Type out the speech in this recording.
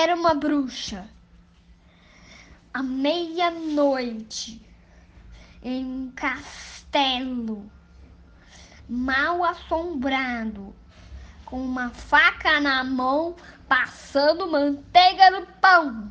era uma bruxa. À meia-noite, em um castelo mal assombrado, com uma faca na mão, passando manteiga no pão.